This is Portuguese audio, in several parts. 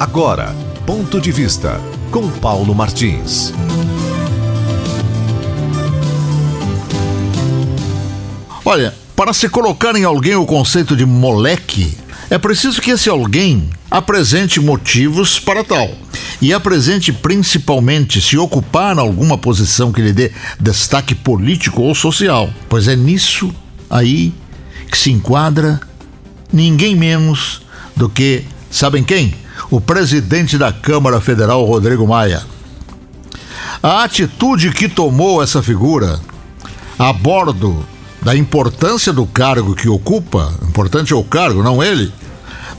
Agora, ponto de vista com Paulo Martins. Olha, para se colocar em alguém o conceito de moleque, é preciso que esse alguém apresente motivos para tal. E apresente principalmente se ocupar alguma posição que lhe dê destaque político ou social, pois é nisso aí que se enquadra ninguém menos do que, sabem quem? O presidente da Câmara Federal, Rodrigo Maia. A atitude que tomou essa figura a bordo da importância do cargo que ocupa, importante é o cargo, não ele,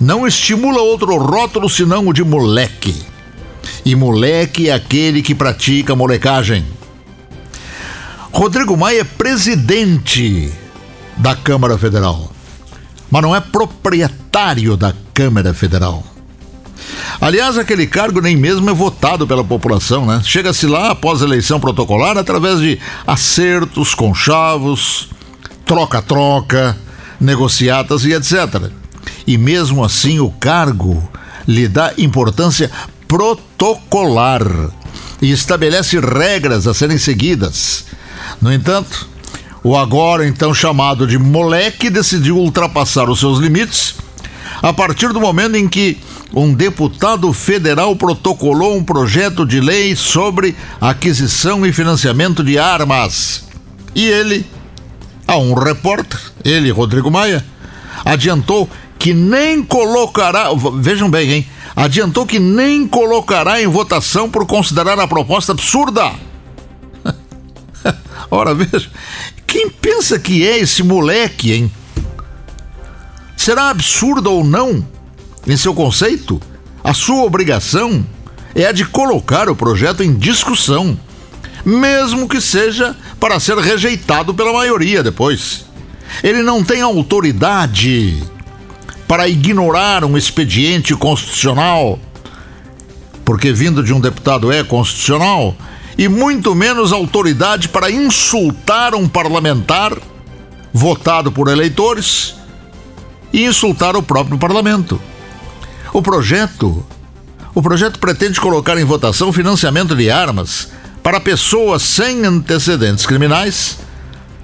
não estimula outro rótulo senão o de moleque. E moleque é aquele que pratica molecagem. Rodrigo Maia é presidente da Câmara Federal, mas não é proprietário da Câmara Federal. Aliás, aquele cargo nem mesmo é votado pela população, né? Chega-se lá após a eleição protocolar através de acertos, conchavos, troca-troca, negociatas e etc. E mesmo assim o cargo lhe dá importância protocolar e estabelece regras a serem seguidas. No entanto, o agora então chamado de moleque decidiu ultrapassar os seus limites a partir do momento em que um deputado federal protocolou um projeto de lei sobre aquisição e financiamento de armas. E ele a um repórter, ele, Rodrigo Maia, adiantou que nem colocará, vejam bem, hein? Adiantou que nem colocará em votação por considerar a proposta absurda. Ora, veja, quem pensa que é esse moleque, hein? Será absurda ou não, em seu conceito? A sua obrigação é a de colocar o projeto em discussão mesmo que seja para ser rejeitado pela maioria depois. Ele não tem autoridade para ignorar um expediente constitucional, porque vindo de um deputado é constitucional, e muito menos autoridade para insultar um parlamentar votado por eleitores e insultar o próprio parlamento. O projeto, o projeto pretende colocar em votação financiamento de armas para pessoas sem antecedentes criminais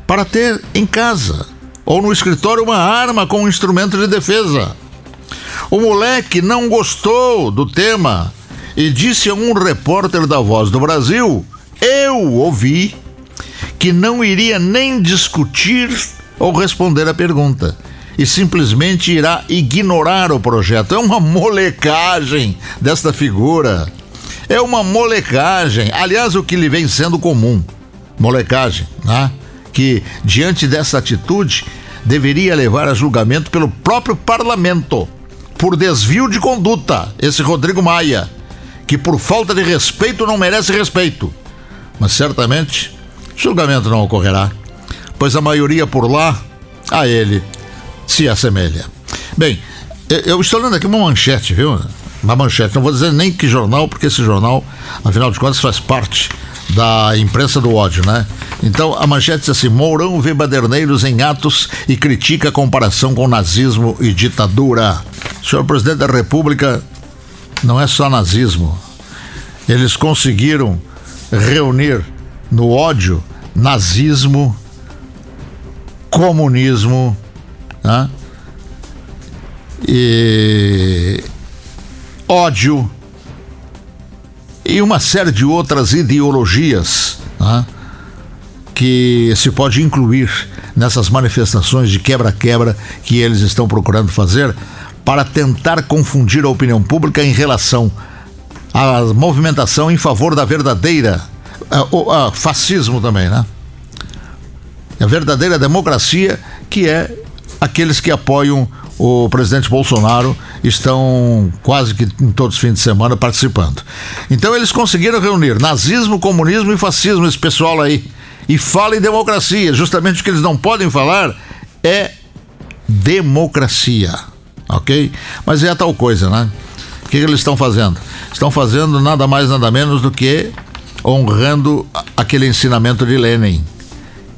para ter em casa ou no escritório uma arma com um instrumento de defesa. O moleque não gostou do tema e disse a um repórter da Voz do Brasil: Eu ouvi que não iria nem discutir ou responder a pergunta e simplesmente irá ignorar o projeto. É uma molecagem desta figura. É uma molecagem. Aliás, o que lhe vem sendo comum. Molecagem, né? Que diante dessa atitude deveria levar a julgamento pelo próprio parlamento por desvio de conduta. Esse Rodrigo Maia, que por falta de respeito não merece respeito. Mas certamente julgamento não ocorrerá, pois a maioria por lá a ele se assemelha. Bem, eu estou lendo aqui uma manchete, viu? uma manchete. Não vou dizer nem que jornal, porque esse jornal, afinal de contas, faz parte da imprensa do ódio, né? Então a manchete diz assim: Mourão vê baderneiros em atos e critica a comparação com nazismo e ditadura. Senhor presidente da República, não é só nazismo. Eles conseguiram reunir no ódio nazismo, comunismo, né? e ódio e uma série de outras ideologias que se pode incluir nessas manifestações de quebra-quebra que eles estão procurando fazer para tentar confundir a opinião pública em relação à movimentação em favor da verdadeira fascismo também, né? A verdadeira democracia que é aqueles que apoiam o presidente Bolsonaro estão quase que em todos os fins de semana participando. Então eles conseguiram reunir nazismo, comunismo e fascismo, esse pessoal aí. E fala em democracia. Justamente o que eles não podem falar é democracia. Ok? Mas é a tal coisa, né? O que eles estão fazendo? Estão fazendo nada mais, nada menos do que honrando aquele ensinamento de Lenin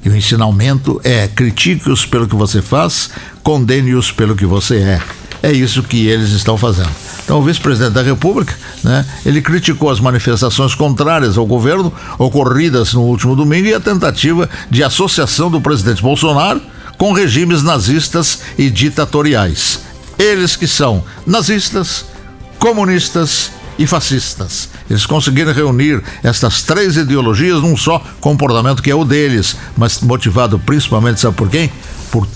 e o ensinamento é: critique-os pelo que você faz, condene-os pelo que você é. é isso que eles estão fazendo. Então, o vice-presidente da República, né, ele criticou as manifestações contrárias ao governo ocorridas no último domingo e a tentativa de associação do presidente Bolsonaro com regimes nazistas e ditatoriais. Eles que são nazistas, comunistas e fascistas. Eles conseguiram reunir estas três ideologias num só comportamento que é o deles, mas motivado principalmente, sabe por quem? Por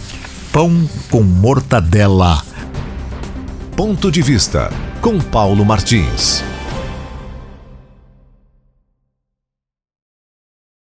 pão com mortadela. Ponto de vista com Paulo Martins.